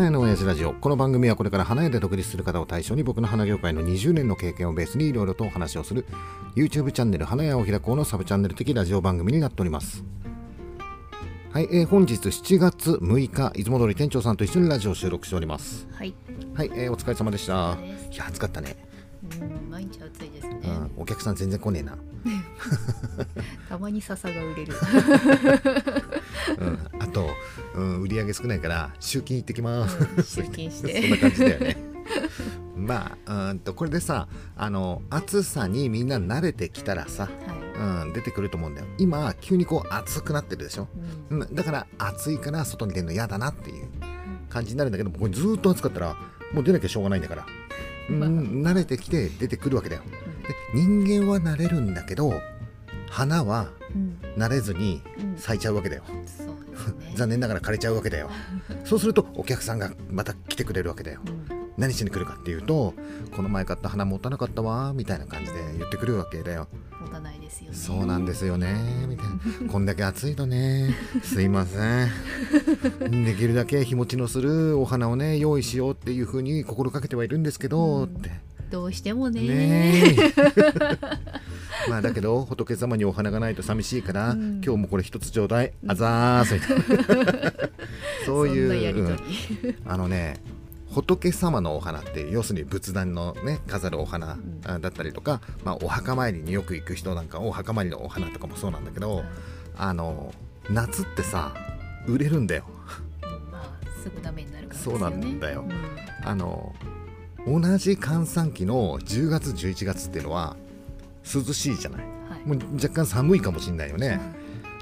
花屋の親父ラジオ。この番組はこれから花屋で独立する方を対象に僕の花業界の20年の経験をベースにいろいろとお話をする YouTube チャンネル花屋を開こうのサブチャンネル的ラジオ番組になっております。はい、えー本日7月6日いつも通り店長さんと一緒にラジオを収録しております。はい。はい、えーお疲れ様でした。いや暑かったね、うん、毎日暑いですね。うん、お客さん全然来ねえな、たまに笹が売れる。うん、あと、うん、売り上げ少ないから集金行ってきます、うん集金して そんな感じだよねまあうーんとこれでさあの暑さにみんな慣れてきたらさ、はうん、出てくると思うんだよ今急にこう暑くなってるでしょ、い。うん。うん、だから暑いから外に出るの嫌だなっていう感じになるんだけどこれずーっと暑かったらもう出なきゃしょうがないんだから、慣れてきて出てくるわけだよで人間は慣れるんだけど花はうん。慣れずにうん。咲いちゃうわけだよ、ね。残念ながら枯れちゃうわけだよそうするとお客さんがまた来てくれるわけだようん。何しに来るかっていうとこの前買った花持たなかったわみたいな感じで言ってくるわけだよですよね。そうなんですよね。みたいな。こんだけ暑いとね。すいません。できるだけ日持ちのするお花をね用意しようっていうふうに心がけてはいるんですけど、うん。ってどうしてもね。ねえ。まあだけど仏様にお花がないと寂しいから、うん。今日もこれ一つちょうだい。あざーす。みたいな。そういう、とうん。り。あのね仏様のお花って要するに仏壇のね飾るお花だったりとか、まあ、お墓参りによく行く人なんかお墓参りのお花とかもそうなんだけどあの夏ってさ売れるんだよ。うんまあ、すぐダメになるからですそうな。んだよ。うん。あの同じ閑散期の10月11月っていうのは涼しいじゃない。はい。もう若干寒いかもしれないよね。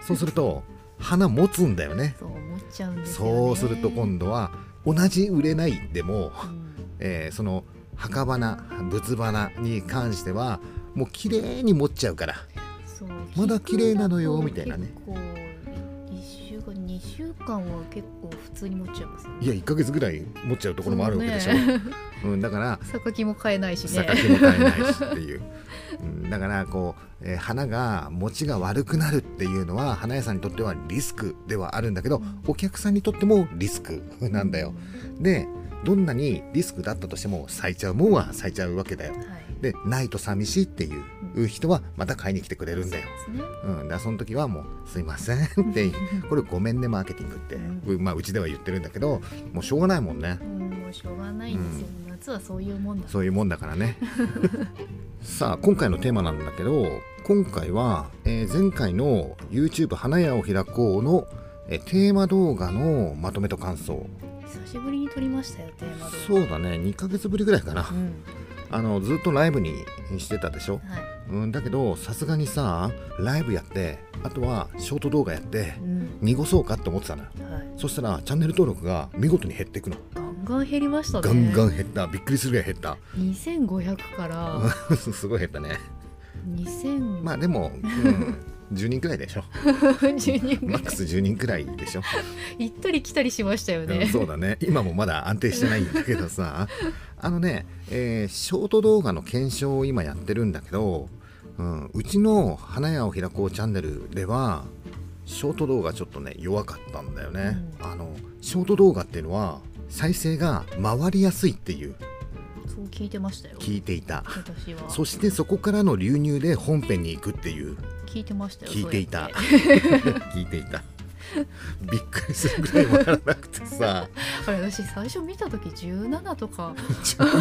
そうすると花持つんだよね。そうすると今度は同じ売れないでもうん。えーその墓花仏花に関してはもう綺麗に持っちゃうから。まだ綺麗なのよみたいなね。結構1週間2週間は結構普通に持っちゃいますね。いや1ヶ月ぐらい持っちゃうところもあるわけでしょ、そうね。うん、だから 榊も買えないしね。榊も買えないしっていう、うん、だからこう、えー花が持ちが悪くなるっていうのは花屋さんにとってはリスクではあるんだけどお客さんにとってもリスクなんだよ。でどんなにリスクだったとしても咲いちゃうもんは咲いちゃうわけだよ。はい。でないと寂しいっていう人はまた買いに来てくれるん。だよそうですね。うん、だその時はもう「すいません」って これごめんねマーケティングって、うまあ、うちでは言ってるんだけどもうしょうがないもんね。うんもうしょうがないんですよ、夏はそういうもんだ。そういうもんだからね。さあ今回のテーマなんだけど今回は、えー前回の YouTube 花屋を開こうの、えーテーマ動画のまとめと感想。久しぶりに撮りましたよテーマ動画。そうだね。2ヶ月ぶりぐらいかな。うん。あのずっとライブにしてたでしょ、はいうん、だけどさすがにさライブやってあとはショート動画やってうん。濁そうかって思ってたのよ。はい。そしたらチャンネル登録が見事に減っていくの、ガンガン減りましたね。ガンガン減った。びっくりするぐらい減った。2500から。すごい減ったね。2000まあでも、うん、10人くらいでしょ。10人ぐらい。マックス10人くらいでしょ、行ったり来たりしましたようんねそうだね。今もまだ安定してないんだけどさ。あのね、えーショート動画の検証を今やってるんだけど、うん、うちの花屋を開こうチャンネルではショート動画ちょっとね弱かったんだよね、あのショート動画っていうのは再生が回りやすいっていう。そう聞いてましたよ。聞いていた。私は。そしてそこからの流入で本編に行くっていう。聞いてましたよ聞いていた。聞いていた。びっくりするぐらい分からなくてさ。あれ私最初見た時17とか。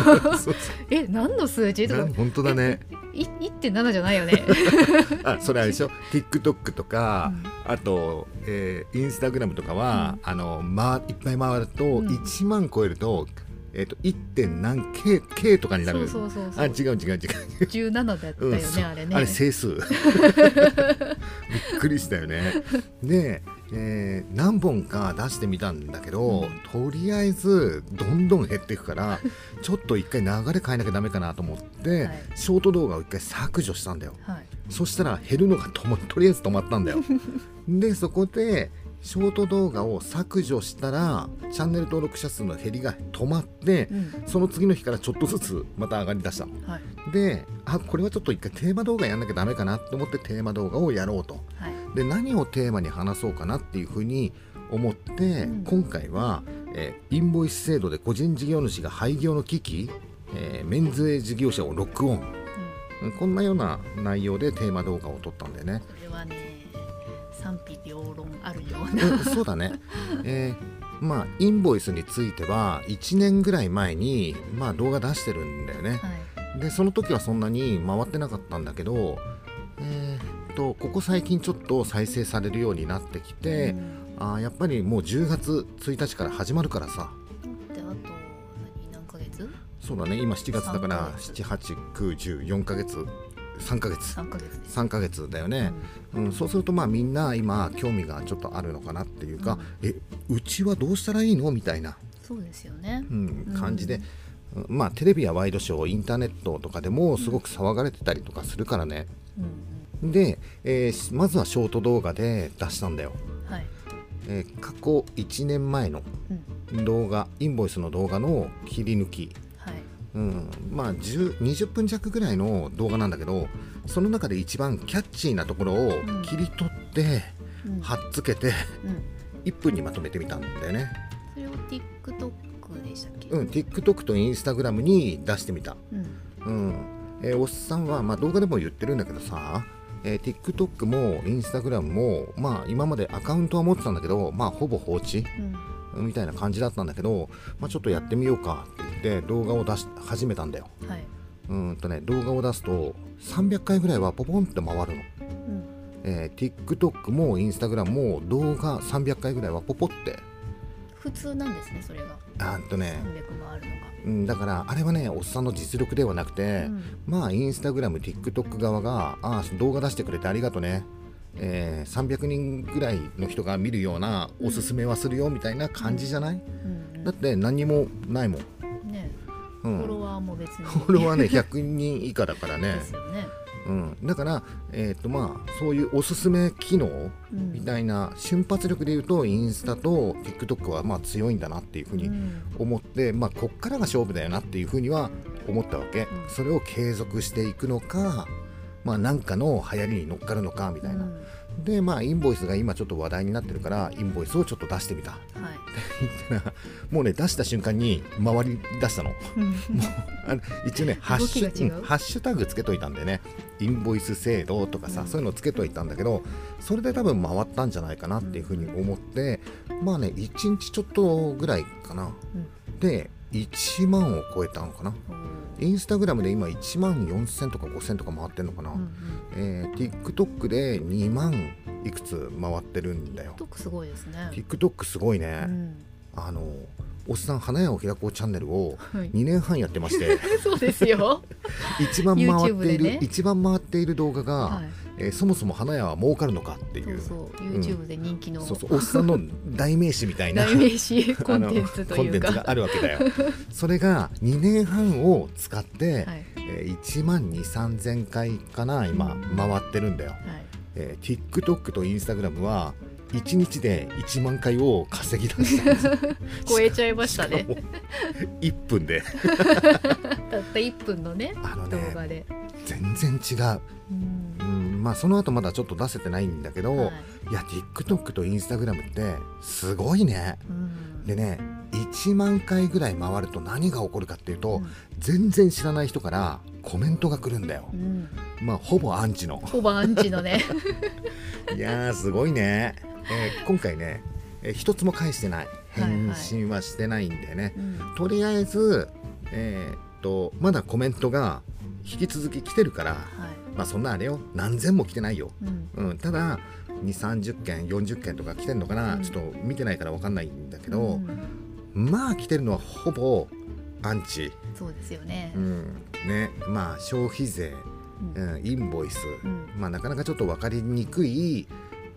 え何の数字？とか。な本当だね。い1.7じゃないよね。あそれあれでしょ？TikTok とか、あと、えー、インスタグラムとかは、あのまいっぱい回ると、うん。1万超えると,、えー、と 1. 点何 K, K とかになそるうそうそうそう。あ違う違う違う。17だったよね、うんあれね。あれ整数。びっくりしたよね。で、えー何本か出してみたんだけど、とりあえずどんどん減っていくから ちょっと一回流れ変えなきゃダメかなと思って、はい。ショート動画を一回削除したんだよ。はい。そしたら減るのがともとりあえず止まったんだよ。でそこでショート動画を削除したらチャンネル登録者数の減りが止まって、うん。その次の日からちょっとずつまた上がりだしたの。はい。であこれはちょっと一回テーマ動画やんなきゃダメかなと思ってテーマ動画をやろうと。はいで何をテーマに話そうかなっていうふうに思って、うん。今回は、えーインボイス制度で個人事業主が廃業の危機、えー免税事業者をロックオン。うん。こんなような内容でテーマ動画を撮ったんだよね。これはね賛否両論あるような。うんそうだね、えーまあインボイスについては1年ぐらい前に、まあ、動画出してるんだよね。はい。でその時はそんなに回ってなかったんだけど、えーっとここ最近ちょっと再生されるようになってきて、あーやっぱりもう10月1日から始まるからさ。うんであと何何ヶ月？そうだね。今7月だから3ヶ78914ヶ月。3ヶ月。3ヶ月です3ヶ月だよね、うん。そうするとまあみんな今興味がちょっとあるのかなっていうか、えうちはどうしたらいいの？みたいな、そうですよね。うん、感じで、うんまあテレビやワイドショーインターネットとかでもすごく騒がれてたりとかするからね、うんで、えーしまずはショート動画で出したんだよ、うんはい。えー過去1年前のうん。動画インボイスの動画の切り抜き、はい。うん、まあ10 20分弱ぐらいの動画なんだけどその中で一番キャッチーなところをうん。切り取って、うん。はっつけてうん。1分にまとめてみたんだよね。それを TikTok でしたっけ？うん、TikTok と Instagram に出してみた。うん。うん。えーおっさんは、まあ、動画でも言ってるんだけどさ、えー TikTok も Instagram も、まあ、今までアカウントは持ってたんだけど、まあ、ほぼ放置うんみたいな感じだったんだけど、まあ、ちょっとやってみようかって言って動画を出し始めたんだよ。はいうんとね、動画を出すと300回ぐらいはポポンって回るの。うんえー TikTok も Instagram も動画300回ぐらいはポポって。普通なんですねそれが。あとね、300もあるのが。うん、だからあれはねおっさんの実力ではなくて、うん。まあインスタグラム TikTok 側があー動画出してくれてありがとね、えー300人ぐらいの人が見るようなおすすめはするよみたいな感じじゃない、うんだって何にもないもん、うんねうん、フォロワーも別に。フォロワーね100人以下だからね。で、すよねうん、だから、えーとまあ、そういうおすすめ機能うんみたいな瞬発力で言うとインスタと TikTok はまあ強いんだなっていうふうにうん。思って、まあ、こっからが勝負だよなっていうふうには思ったわけ、ん。それを継続していくのか、まあ、なんかの流行りに乗っかるのかみたいな、うんでまあインボイスが今ちょっと話題になってるからインボイスをちょっと出してみた。はい。もうね出した瞬間に回り出したの。一応ね ハッシュうんハッシュタグつけといたんでね。インボイス制度とかさ、うんそういうのつけといたんだけどそれで多分回ったんじゃないかなっていうふうに思って、まあね1日ちょっとぐらいかな。うん。で1万を超えたのかなインスタグラムで今1万4000とか5000とか回ってんのかな、うんうん。えー TikTok で2万いくつ回ってるんだよ。TikTok すごいですね。TikTok すごいね、うん。あのおっさん花屋を開こうチャンネルをはい。2年半やってまして。そうですよ。一番回っている、でね。一番回っている動画が、はい。えーそもそも花屋は儲かるのかっていう。そうそう。YouTube で人気の。そうそう。おっさんの 代名詞みたいな。代名詞コンテンツというか。があるわけだよ。それが2年半を使って、はい。えー1万2 3 0 0 0回かな今回ってるんだよ、はい。えー TikTok と Instagram は1日で1万回を稼ぎ出したんですよ。超えちゃいましたね。しかも1分で。たった1分のねあのね動画で、全然違う、うん。うん、まあその後まだちょっと出せてないんだけど、はい。い、や TikTok と Instagram ってすごいね。うん。でね1万回ぐらい回ると何が起こるかっていうと、うん。全然知らない人からコメントが来るんだよ。うん。まあほぼアンチの。ほぼアンチのね。いやーすごいね、えー今回ね、えー一つも返してないはいはい返信はしてないんだよね、うん。とりあえずえーっとまだコメントが引き続き来てるからはい。まあそんなあれよ何千も来てないよ、うん。うん、ただ2 3 0件40件とか来てんのかな、うん。ちょっと見てないから分かんないんだけうど、ん。まあ来てるのはほぼアンチ、そうですよね。うん。ねまあ消費税、ううんん、インボイス、うん。まあなかなかちょっと分かりにくい、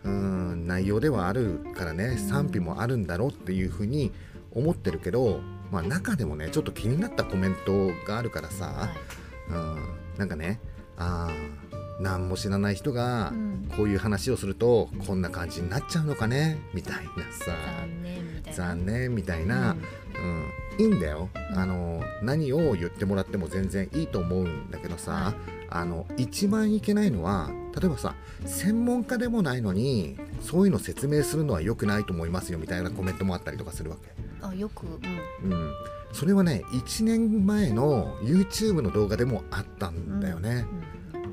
うん、内容ではあるからねうん賛否もあるんだろうっていうふうに思ってるけど、まあ、中でもねちょっと気になったコメントがあるからさ、はい。うん、なんかねあー何も知らない人がうん。こういう話をするとこんな感じになっちゃうのかねみたいなさ。残念みたいな。残念みたいな、うんいいんだよ。あの何を言ってもらっても全然いいと思うんだけどさ、はい。あの一番いけないのは例えばさ専門家でもないのにそういうの説明するのは良くないと思いますよみたいなコメントもあったりとかするわけ。あよくうん。うん、それはね1年前の YouTube の動画でもあったんだよね、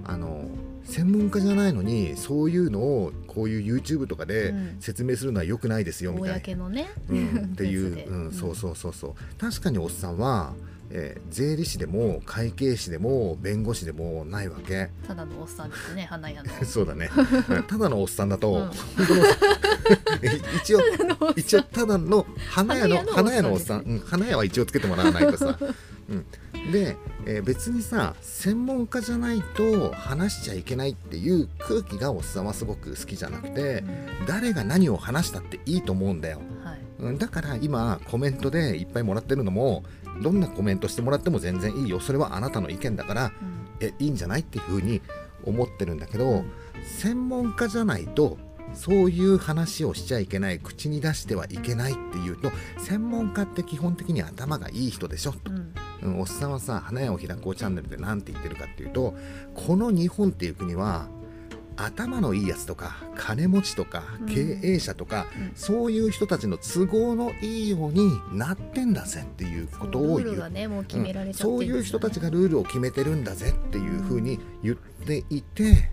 あの専門家じゃないのにそういうのをこういう YouTube とかでうん。説明するのは良くないですよみたいな、うん、っていう、うん、そうそうそうそう。確かにおっさんは、えー税理士でも会計士でも弁護士でもないわけ。ただのおっさんですね花屋の。そうだね。う んただのおっさんだと、うん。一応一応ただの花屋の花花屋の屋のおっさん、おっさん。うん、花屋は一応つけてもらわないとさ、うん、で、えー別にさ専門家じゃないと話しちゃいけないっていう空気がおっさんはすごく好きじゃなくて誰が何を話したっていいと思うんだよ。はい。うんだから今コメントでいっぱいもらってるのもどんなコメントしてもらっても全然いいよ。それはあなたの意見だからうん。えいいんじゃないっていうふうに思ってるんだけど、うん。専門家じゃないとそういう話をしちゃいけない口に出してはいけないっていうと専門家って基本的に頭がいい人でしょと、うんうんおっさんはさ花屋を開こうチャンネルで何て言ってるかっていうとこの日本っていう国は頭のいいやつとか金持ちとかうん。経営者とか、うん。そういう人たちの都合のいいようになってんだぜっていうことを言う。ルールがねもう決められちゃってそういう人たちがルールを決めてるんだぜっていうふうに言っていて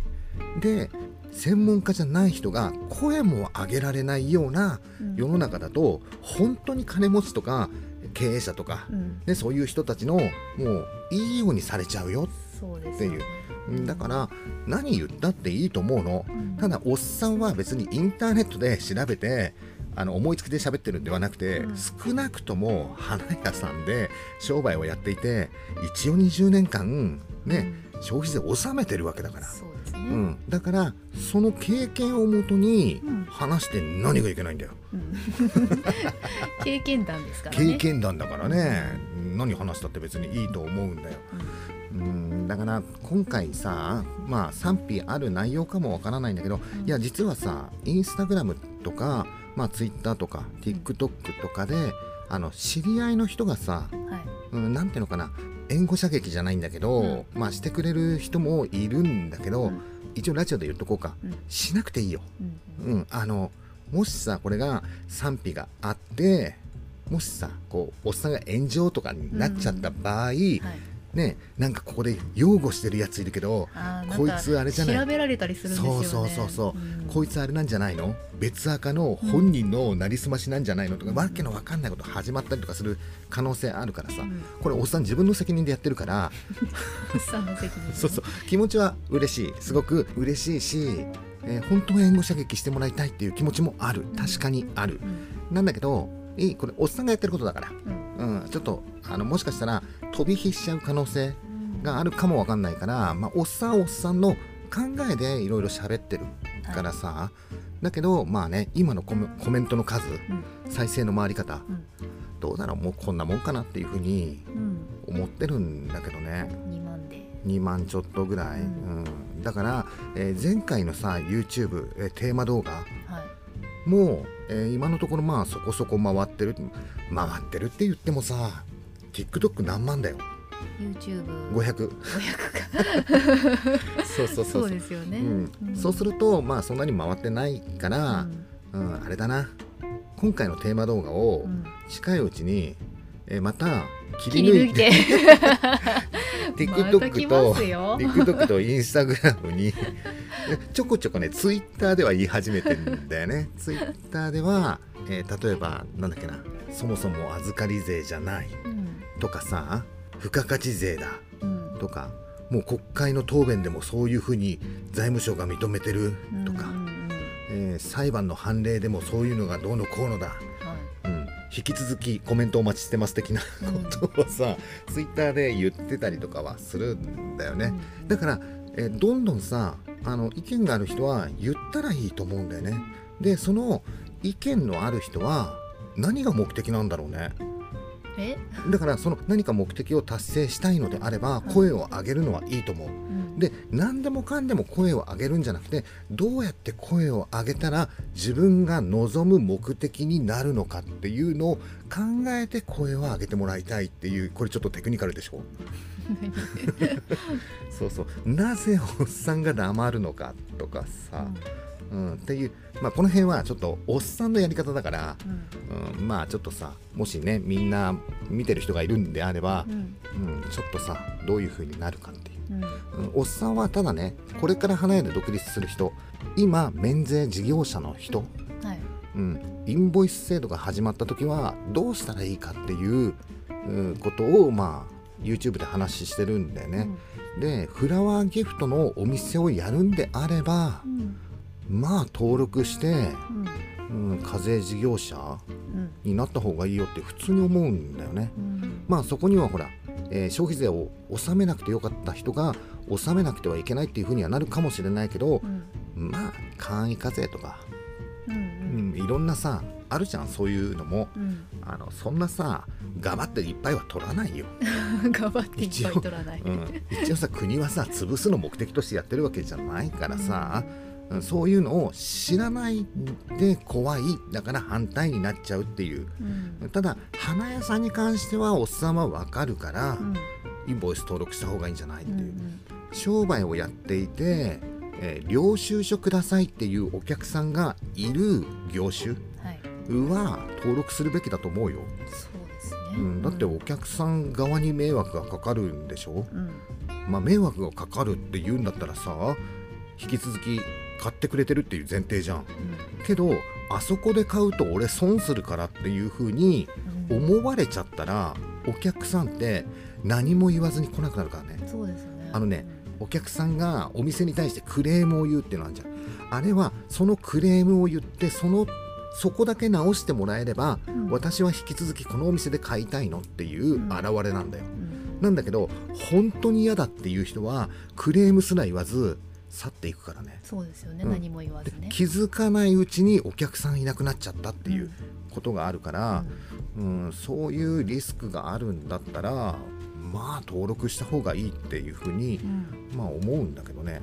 で専門家じゃない人が声も上げられないようなうん。世の中だと本当に金持ちとか経営者とか、うん。ね、そういう人たちのもういいようにされちゃうよそうですよね。うん。だから何言ったっていいと思うの。うん。ただおっさんは別にインターネットで調べてあの思いつきで喋ってるんではなくて、うん。少なくとも花屋さんで商売をやっていて一応20年間ね、消費税を納めてるわけだから、そね、うん、だからその経験をもとにうん。話して何がいけないんだよ、うん。経験談ですからね。経験談だからね。何話したって別にいいと思うんだよ。うん。だから今回さまあ賛否ある内容かもわからないんだけど、うん。いや実はさインスタグラムとか、まあ、ツイッターとか TikTok とかであの知り合いの人がさ、うんはい。うん、なんていうのかな援護射撃じゃないんだけど、まあしてくれる人もいるんだけど、うん一応ラジオで言っとこうか。うん。しなくていいよ、うんうん、あのもしさこれが賛否があってもしさこうおっさんが炎上とかになっちゃった場合、はいねなんかここで擁護してるやついるけどこいつあれじゃない？調べられたりするんですよね。そうそうそうそう、ん。こいつあれなんじゃないの？別赤の本人のなりすましなんじゃないの？とか、うん。わけのわかんないこと始まったりとかする可能性あるからさ、うん。これおっさん自分の責任でやってるから。おっさんの責任。そうそう。気持ちは嬉しい。すごく嬉しいし、えー本当は援護射撃してもらいたいっていう気持ちもある。確かにある。う、ん。なんだけどいいこれおっさんがやってることだから、うん。うん、ちょっとあのもしかしたら飛び火しちゃう可能性があるかもわかんないから、まあ、おっさんはおっさんの考えでいろいろ喋ってるからさ、だけどまあね今のコメコメントの数うん。再生の回り方うん。どうだろう？もうこんなもんかなっていうふうにうん。思ってるんだけどね。2万で。2万ちょっとぐらい、ううん。だから、えー前回のさ YouTube、えーテーマ動画はい。もう、えー今のところまあそこそこ回ってる回ってるって言ってもさ TikTok 何万だよ。YouTube500 500か。そうそうそうそう。ですよね、うん。そうするとまあそんなに回ってないから、うん。あれだな。今回のテーマ動画をうん。近いうちに、えーまた切切り抜いて り抜いてまた来 TikTok とますよ。TikTok と Instagram にで ちょこちょこね Twitter では言い始めてんだよね。Twitter では、えー例えばなんだっけなそもそも預かり税じゃない。うん。とかさ付加価値税だ。うん。とかもう国会の答弁でもそういうふうに財務省が認めてる。とか、うん。えー裁判の判例でもそういうのがどうのこうのだ、引き続きコメントお待ちしてます的なことをさ、ツイッターで言ってたりとかはするんだよね、うん。だから、えーどんどんさあの意見がある人は言ったらいいと思うんだよね。でその意見のある人は何が目的なんだろうね。え、だからその何か目的を達成したいのであれば声を上げるのはいいと思う。うんで何でもかんでも声を上げるんじゃなくてどうやって声を上げたら自分が望む目的になるのかっていうのを考えて声を上げてもらいたいっていうこれちょっとテクニカルでしょ？そうそう。なぜおっさんが黙るのかとかさ、うん、っていう、まあ、この辺はちょっとおっさんのやり方だから、うん。うん、まあちょっとさもしねみんな見てる人がいるんであればう、ん。うん、ちょっとさどういう風になるかっていう。うん。うんおっさんはただねこれから花屋で独立する人今免税事業者の人、はい。うん、インボイス制度が始まった時はどうしたらいいかっていう、うんことをまあ YouTube で話してるんだよね、でフラワーギフトのお店をやるんであればうん。まあ登録して、うん。うん、課税事業者うん。になった方がいいよって普通に思うんだよね。うん。まあそこにはほら、えー消費税を納めなくてよかった人が納めなくてはいけないっていうふうにはなるかもしれないけどうん。まあ簡易課税とか、うんうん、いろんなさあるじゃんそういうのも。うん。あのそんなさ頑張っていっぱいは取らないよ、うん頑張っていっぱい取らない。うん、一応さ国はさ潰すの目的としてやってるわけじゃないからさ、うんそういうのを知らないで怖い。だから反対になっちゃうっていう。うん。ただ花屋さんに関してはおっさんはわかるから、うん。インボイス登録した方がいいんじゃないっていう、うん。商売をやっていて、えー領収書くださいっていうお客さんがいる業種はい。は登録するべきだと思うよ、そうですね。うん、だってお客さん側に迷惑がかかるんでしょ、うん。まあ、迷惑がかかるって言うんだったらさ引き続き買ってくれてるっていう前提じゃん。けどあそこで買うと俺損するからっていう風にうん。思われちゃったらお客さんって何も言わずに来なくなるからね。そうですね。あのねお客さんがお店に対してクレームを言うっていうのあるじゃん。あれはそのクレームを言ってそのそこだけ直してもらえれば、うん。私は引き続きこのお店で買いたいのっていううん。現れなんだよ、うん。なんだけど本当に嫌だっていう人はクレームすら言わず去っていくからね。そうですよね。うん。何も言わでずね。気づかないうちにお客さんいなくなっちゃったっていうことがあるから、うん。そういうリスクがあるんだったらまあ登録した方がいいっていうふうにうん。うんまあ思うんだけどね。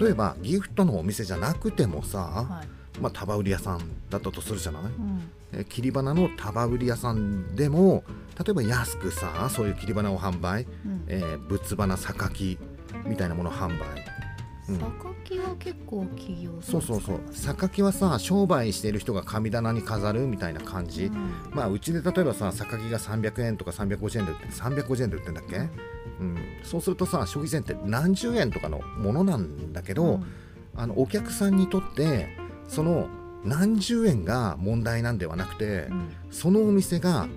例えばギフトのお店じゃなくてもさ、はい。まあ、束売り屋さんだったとするじゃない、うん。え切り花の束売り屋さんでも例えば安くさそういう切り花を販売、うん。えー仏花榊みたいなものを販売。うん榊は結構企業そうそうそう。榊はさ商売している人が神棚に飾るみたいな感じ、ますまあうちで例えばさ榊が300円とか350円で売って350円で売ってんだっけ、うん、そうするとさ消費税って何十円とかのものなんだけど、うん。あのお客さんにとってその何十円が問題なんではなくて、うん。そのお店が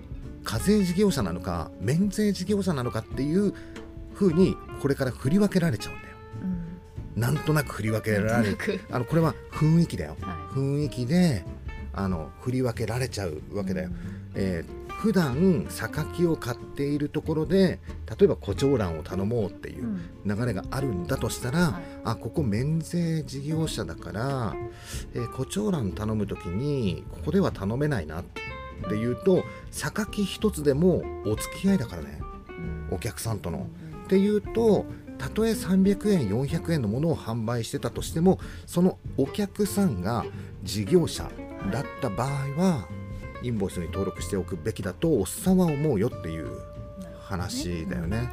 課税事業者なのか免税事業者なのかっていう風にこれから振り分けられちゃうんだようんなんとなく振り分けられる。あのこれは雰囲気だよ。は雰囲気であの振り分けられちゃういわけだよ、うん。えー普段榊を買っているところで例えば胡蝶蘭を頼もうっていううん。流れがあるんだとしたら、はい。あここ免税事業者だから、えー、胡蝶蘭頼む時にここでは頼めないなっていうと榊一つでもお付き合いだからね。うん。お客さんとの。うん。っていうとたとえ300円400円のものを販売してたとしてもそのお客さんが事業者だった場合はインボイスに登録しておくべきだとおっさんは思うよっていう話だよね。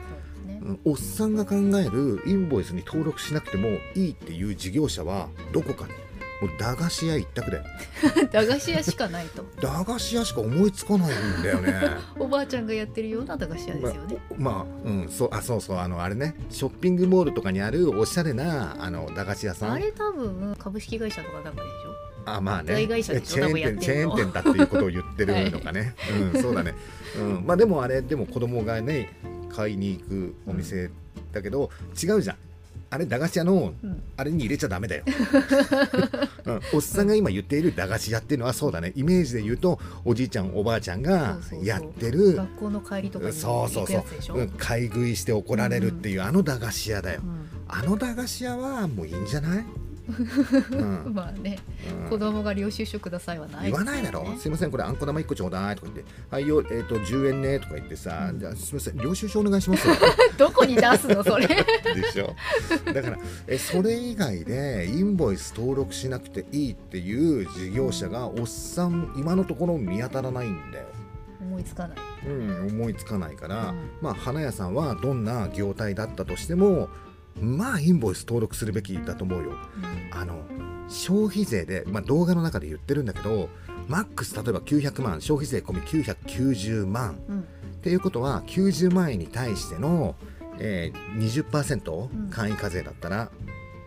おっさんが考えるインボイスに登録しなくてもいいっていう事業者はどこかもう駄菓子屋一択だよ駄菓子屋しかないと。駄菓子屋しか思いつかないんだよね。おばあちゃんがやってるような駄菓子屋ですよね、まあ、まあうんそうあそうそうあのあれね。ショッピングモールとかにあるおしゃれなあの駄菓子屋さん。あれ多分株式会社とかなんかでしあまあね。チェーン店チェーン店だっていうことを言ってるのかね、うんそうだね、うん、まあでもあれでも子供がね買いに行くお店だけど、違うじゃんあれ駄菓子屋のょ、うん、あれに入れちゃダメだよ、うん、おっさんが今言っている駄菓子屋っていうのはそうだね。イメージで言うとおじいちゃんおばあちゃんがやってる学校の帰りとかにそうそうそう。うん。買い食いして怒られるっていう、あの駄菓子屋だよ。うん。あの駄菓子屋はもういいんじゃない、うん。まあね、うん。子供が領収書くださいはない。言わないだろ、すいませんこれあんこ玉1個ちょうだいとか言って。はいよえっ、と10円ねとか言ってさ、じゃあすいません領収書お願いします どこに出すのそれ。でしょ。だからえそれ以外でインボイス登録しなくていいっていう事業者がおっさん今のところ見当たらないんだよ。思いつかない、うん、思いつかないから、うん。まあ花屋さんはどんな業態だったとしてもまあインボイス登録するべきだと思うよ。うん。あの消費税で、まあ、動画の中で言ってるんだけどマックス例えば900万消費税込み990万。うん。っていうことは90万円に対しての、えー、20%ん。簡易課税だったら、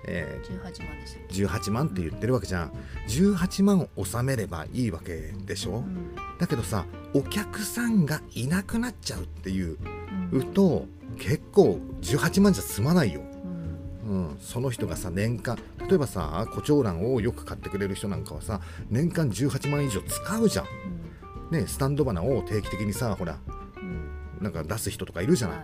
え18万ですよ、ー18万って言ってるわけじゃん。18万納めればいいわけでしょ？うん。だけどさお客さんがいなくなっちゃうっていううん。と結構18万じゃ済まないよ、うん。うん、その人がさ年間例えばさ胡蝶蘭をよく買ってくれる人なんかはさ年間18万以上使うじゃん、ね、スタンド花を定期的にさほらうん。なんか出す人とかいるじゃない、は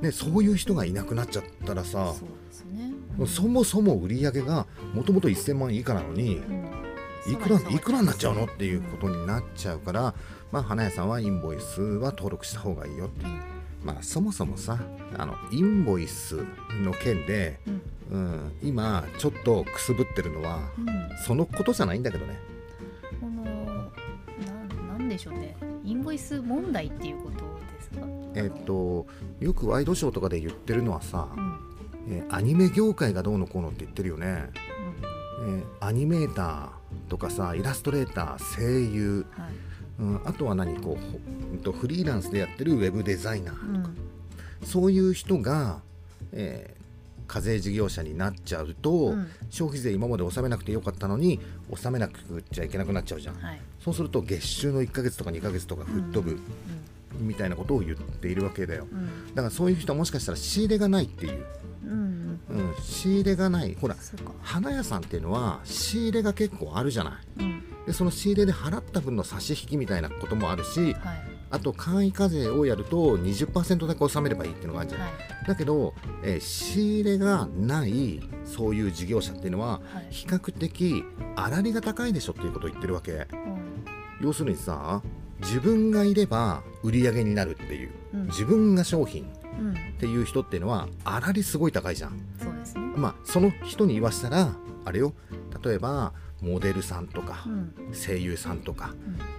い。ね、そういう人がいなくなっちゃったらさそね、そもそも売り上げがもともと1000万以下なのにうん。いくらいくらになっちゃうのっていうことになっちゃうから、まあ、花屋さんはインボイスは登録した方がいいよってう。んまあそもそもさあのインボイスの件で、うん。うん、今ちょっとくすぶってるのはうん。そのことじゃないんだけどね。このなんなんでしょうね。インボイス問題っていうことですか？えっとよくワイドショーとかで言ってるのはさう、ん。えーアニメ業界がどうのこうのって言ってるよね、うん。えーアニメーターとかさイラストレーター声優、はいうん、あとは何？こうフリーランスでやってるウェブデザイナーうん。そういう人が、えー課税事業者になっちゃうと、うん。消費税今まで納めなくてよかったのに納めなくちゃいけなくなっちゃうじゃん。はい。そうすると月収の1ヶ月とか2ヶ月とか吹っ飛ぶ。みたいなことを言っているわけだよ。うん。だからそういう人はもしかしたら仕入れがないっていう、うんうん。うん、仕入れがない。ほら花屋さんっていうのは仕入れが結構あるじゃない。うんでその仕入れで払った分の差し引きみたいなこともあるしはい。あと簡易課税をやると20%だけ納めればいいっていうのがあるじゃない、はい。だけど、えー仕入れがないそういう事業者っていうのははい。比較的粗利が高いでしょっていうことを言ってるわけ。うん。要するにさ自分がいれば売り上げになるっていう。うん。自分が商品うん。っていう人っていうのは粗利すごい高いじゃん。そうですね。まあその人に言わせたらあれよ。例えばモデルさんとかうん。声優さんとか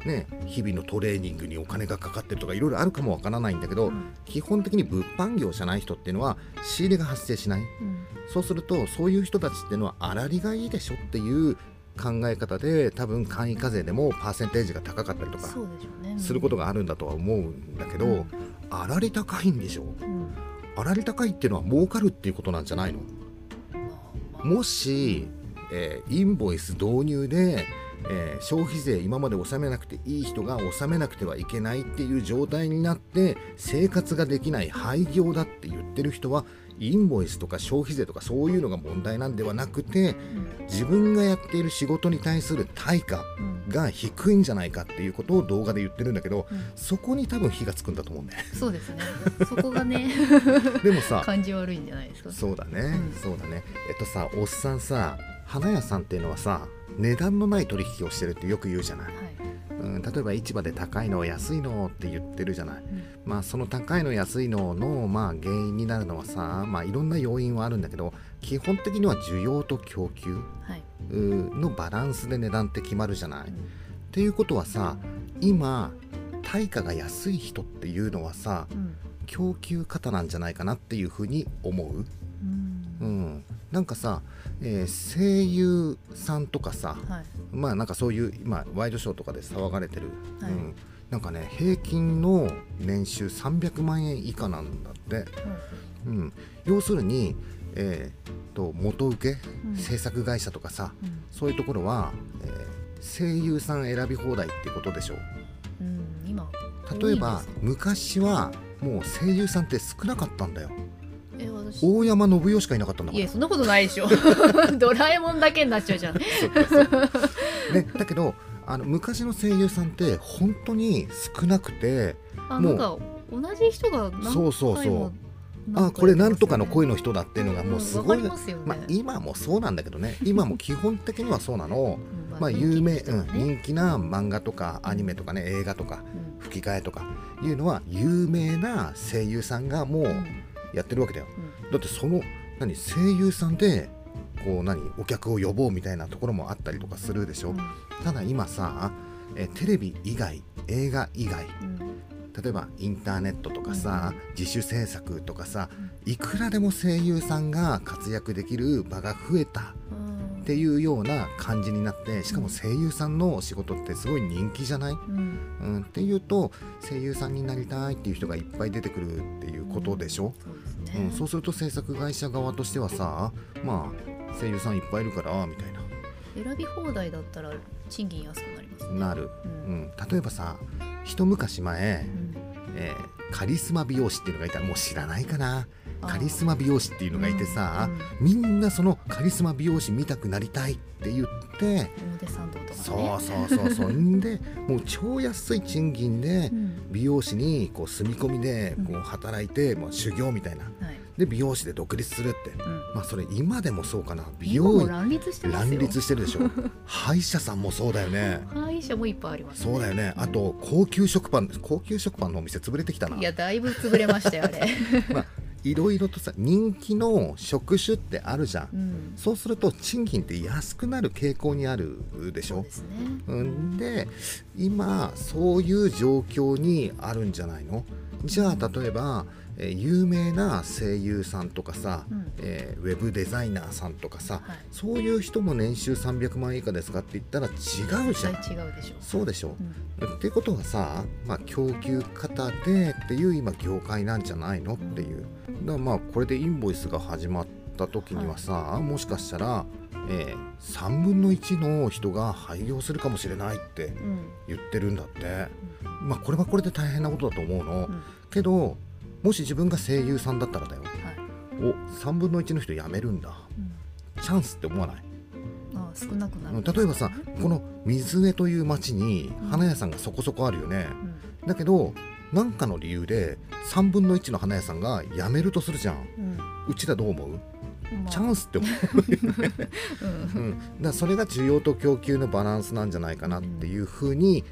うん。ね日々のトレーニングにお金がかかってるとかいろいろあるかもわからないんだけど、うん。基本的に物販業じゃない人っていうのは仕入れが発生しない。うん。そうするとそういう人たちっていうのは粗利がいいでしょっていう考え方で多分簡易課税でもパーセンテージが高かったりとかすることがあるんだとは思うんだけど、うん。粗利高いんでしょ？うん。粗利高いっていうのは儲かるっていうことなんじゃないの？もし、えーインボイス導入で、えー消費税今まで納めなくていい人が納めなくてはいけないっていう状態になって生活ができない廃業だって言ってる人はインボイスとか消費税とかそういうのが問題なんではなくてうん。自分がやっている仕事に対する対価うん。が低いんじゃないかっていうことを動画で言ってるんだけどうん。そこに多分火がつくんだと思うんだよそうですね。そこがねでもさ感じ悪いんじゃないですか。そうだね、うん。そうだね。えっとさおっさんさ花屋さんっていうのはさ値段のない取引をしてるってよく言うじゃない、はい。うん、例えば市場で高いの安いのって言ってるじゃない。うん。まあその高いの安いののまあ原因になるのはさまあいろんな要因はあるんだけど基本的には需要と供給のバランスで値段って決まるじゃない、うん。っていうことはさ今対価が安い人っていうのはさうん。供給方なんじゃないかなっていうふうに思う。うん。うん、なんかさ、えー声優さんとかさはい。まあなんかそういう今ワイドショーとかで騒がれてる、はい。うん、なんかね平均の年収300万円以下なんだって、うん、要するに、えーと元請け、うん。制作会社とかさうん。そういうところは、えー声優さん選び放題ってことでしょう。ん。今例えば昔はもう声優さんって少なかったんだよ大山信代しかいなかったんだいやそんなことないでしょ。ドラえもんだけになっちゃうじゃん。ね、だけどあの昔の声優さんって本当に少なくてもう。んあなか同じ人が何回も。そうそうそう。あこれなんとかの声のの人だっていうのがもうすごい、わかりますよね、まあ、今もそうなんだけどね。今も基本的にはそうなの、うんまあ、有名、うん人気な漫画とかアニメとかね映画とかうん。吹き替えとかいうのは有名な声優さんがもううんやってるわけだよ。うん。だってその何声優さんでこう何お客を呼ぼうみたいなところもあったりとかするでしょ、うん。ただ今さえテレビ以外映画以外うん。例えばインターネットとかさ、自主制作とかさいくらでも声優さんが活躍できる場が増えたうん。っていうような感じになってしかも声優さんの仕事ってすごい人気じゃない、うん。うん、っていうと声優さんになりたいっていう人がいっぱい出てくるっていうことでしょ、そうですねうん、そうすると制作会社側としてはさまあ声優さんいっぱいいるからみたい選び放題だったら賃金安くなりますね。ななる、ううんん、例えばさ一昔前、うん。えーカリスマ美容師っていうのがいたらもう知らないかなカリスマ美容師っていうのがいてさ、うんみんなそのカリスマ美容師見たくなりたいって言って表参道とかね。そうそうそうそう。ん でもう超安い賃金でうん。美容師にこう住み込みでこううん働いて、もう修行みたいな。はい。で美容師で独立するって。うん。まあそれ今でもそうかな。美容院乱立して乱立してるでしょ。歯医者さんもそうだよね。歯医者もいっぱいあります、そうだよね。あと高級食パン高級食パンのお店潰れてきたな。いやだいぶ潰れましたよあれ、まあいろいろとさ人気の職種ってあるじゃん。うん、そうすると賃金って安くなる傾向にあるでしょ？そうね。うん。で今そういう状況にあるんじゃないの？じゃあ例えば、えー有名な声優さんとかさ、うん。えーウェブデザイナーさんとかさ、はい。そういう人も年収300万円以下ですかって言ったら違うじゃん。違うでしょそうでしょう。ん。ってことはさ、まあ、供給型でっていう今業界なんじゃないのっていう。だからまあこれでインボイスが始まった時にはさ、もしかしたら、えー3分の1の人が廃業するかもしれないってうん。言ってるんだって。まあこれはこれで大変なことだと思うの、うん。けどもし自分が声優さんだったらだよ。はい。お3分の1の人辞めるんだ。うん。チャンスって思わない？まあ少なくなる。うん例えばさこの水江という町にうん。花屋さんがそこそこあるよね、うん。だけど何かの理由で3分の1の花屋さんが辞めるとするじゃん。うん。うちらどう思う、まあ。チャンスって思う、うん。うん、だそれが需要と供給のバランスなんじゃないかなっていうふうに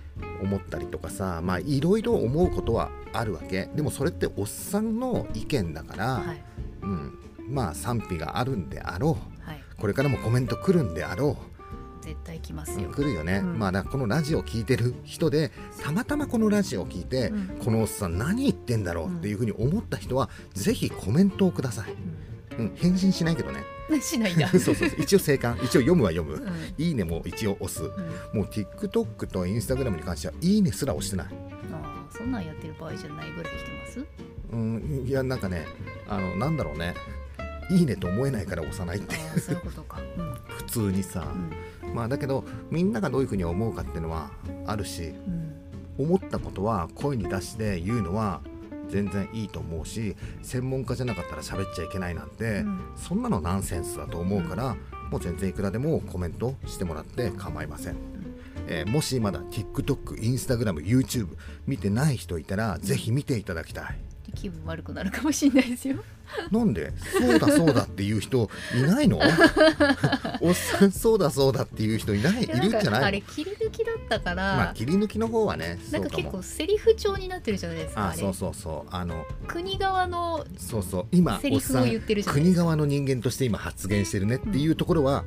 思ったりとかさまあいろいろ思うことはあるわけ。でもそれっておっさんの意見だから、はい。うん、まあ賛否があるんであろはい、うこれからもコメント来るんであろ絶対来ますう、よ。来るよね、うん。まあこのラジオを聞いてる人でたまたまこのラジオを聞いて、うん。このおっさん何言ってんだろうっていうふうに思った人は、ぜひコメントをください、うん、返信しないけどね。うんしないんだ。そうそうそう。一応生還。一応読むは読む、うん。いいねも一応押す。うん。もう TikTok と Instagram に関してはいいねすら押してない。ああそんなんやってる場合じゃないぐらい来てます？うんいやなんかねあのなんだろうね。いいねと思えないから押さないって。ああそういうことか。うん。普通にさ、うん。まあだけどみんながどういうふうに思うかっていうのはあるしうん。思ったことは声に出して言うのは全然いいと思うし専門家じゃなかったら喋っちゃいけないなんて、うん。そんなのナンセンスだと思うから、もう全然いくらでもコメントしてもらって構いません、えーもしまだ TikTok、Instagram、YouTube 見てない人いたらぜひ見ていただきたい。気分悪くなるかもしれないですよ。なんで？そうだそうだっていう人いないの？おっさんそうだそうだっていう人いないいるんじゃなんかあれ切り抜きだったから、まあ切り抜きの方はねなんか結構セリフ調になってるじゃないですか。あそうそうそう。あの国側のそうそう。今セリフを言ってるじゃない国側の人間として今発言してるねっていうところは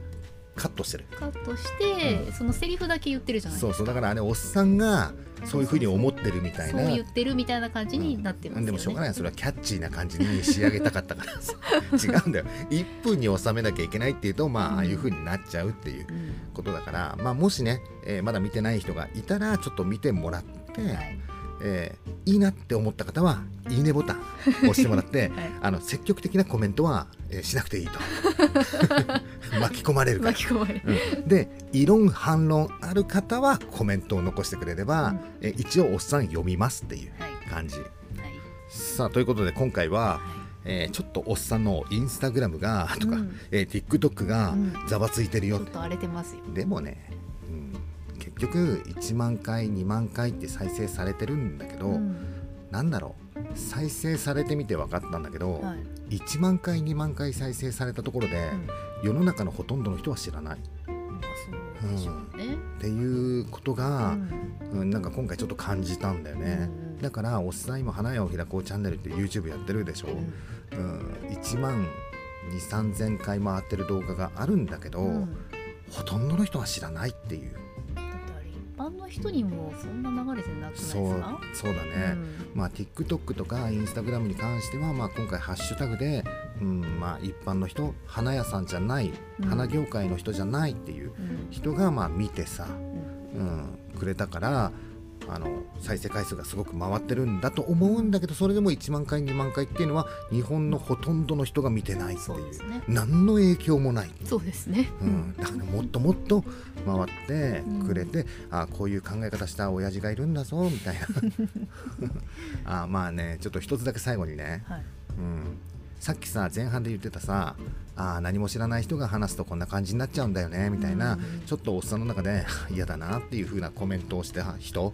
カットしてる、カットして、そのセリフだけ言ってるじゃないですか。そうそう。だからあれおっさんがそういうふうに思ってるみたいな。そう言ってるみたいな感じになってますよね。でもしょうがない。それはキャッチーな感じに仕上げたかったから。さ違うんだよ。1分に収めなきゃいけないっていうとまあああいうふうになっちゃうっていううん。ことだから、まあ、もしね、えーまだ見てない人がいたらちょっと見てもらって、はいえーいいなって思った方はいいねボタン 押してもらって、はいあの積極的なコメントは、えーしなくていいと 巻き込まれるから。巻き込まれる。うんで異論反論ある方はコメントを残してくれれば、うんえー一応おっさん読みますっていうはい感じ。はいさあということで今回は、はえーちょっとおっさんのインスタグラムがとか、うんえー TikTok がうんざわついてるい。ちよょっと荒れてますよ。でもね、うん、結局1万回2万回って再生されてるんだけど、うん。なんだろう。再生されてみて分かったんだけど、はい。1万回2万回再生されたところで、うん。世の中のほとんどの人は知らない。うでしょうね。ていうことうが、ん。うんなんか今回ちょっと感じたんだよね、うんだからおっさん今花屋を開こうチャンネルって YouTube やってるでしょ、うん。うん、1万2 3千回回ってる動画があるんだけど、うん。ほとんどの人は知らないっていう般の人にもそんな流れてなくないですそうか？そうだね、まあ TikTok とか Instagram に関しては、まあ、今回ハッシュタグでうん、まあ一般の人花屋さんじゃないうん。花業界の人じゃないっていううん。人がまあ見てさ、うん。うん、くれたからあの再生回数がすごく回ってるんだと思うんだけどそれでも1万回2万回っていうのは日本のほとんどの人が見てないっていう。ね。何の影響もない。そうですね。うん、だからもっともっと回ってくれて、あこういう考え方した親父がいるんだぞみたいな。あまあねちょっと一つだけ最後にね、はい。うん、さっきさ前半で言ってたさあ何も知らない人が話すとこんな感じになっちゃうんだよねみたいな、うんちょっとおっさんの中で 嫌だなっていう風なコメントをした人、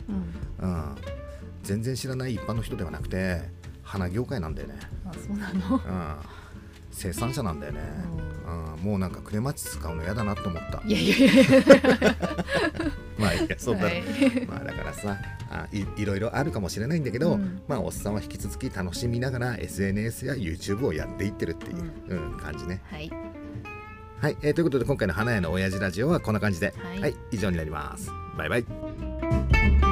うん。うん、全然知らない一般の人ではなくて花業界なんだよね、あそうなの？うん、生産者なんだよね、うん、もうなんかクレマチ使うの嫌だなと思った。いやいやいや まあいいやそうだ、はい。まあだからさあいいろいろあるかもしれないんだけど、うん。まあおっさんは引き続き楽しみながら SNS や YouTube をやっていってるっていう、うん感じね。はい。はい、えーということで今回の花屋の親父ラジオはこんな感じで、はい。はい、以上になります。バイバイ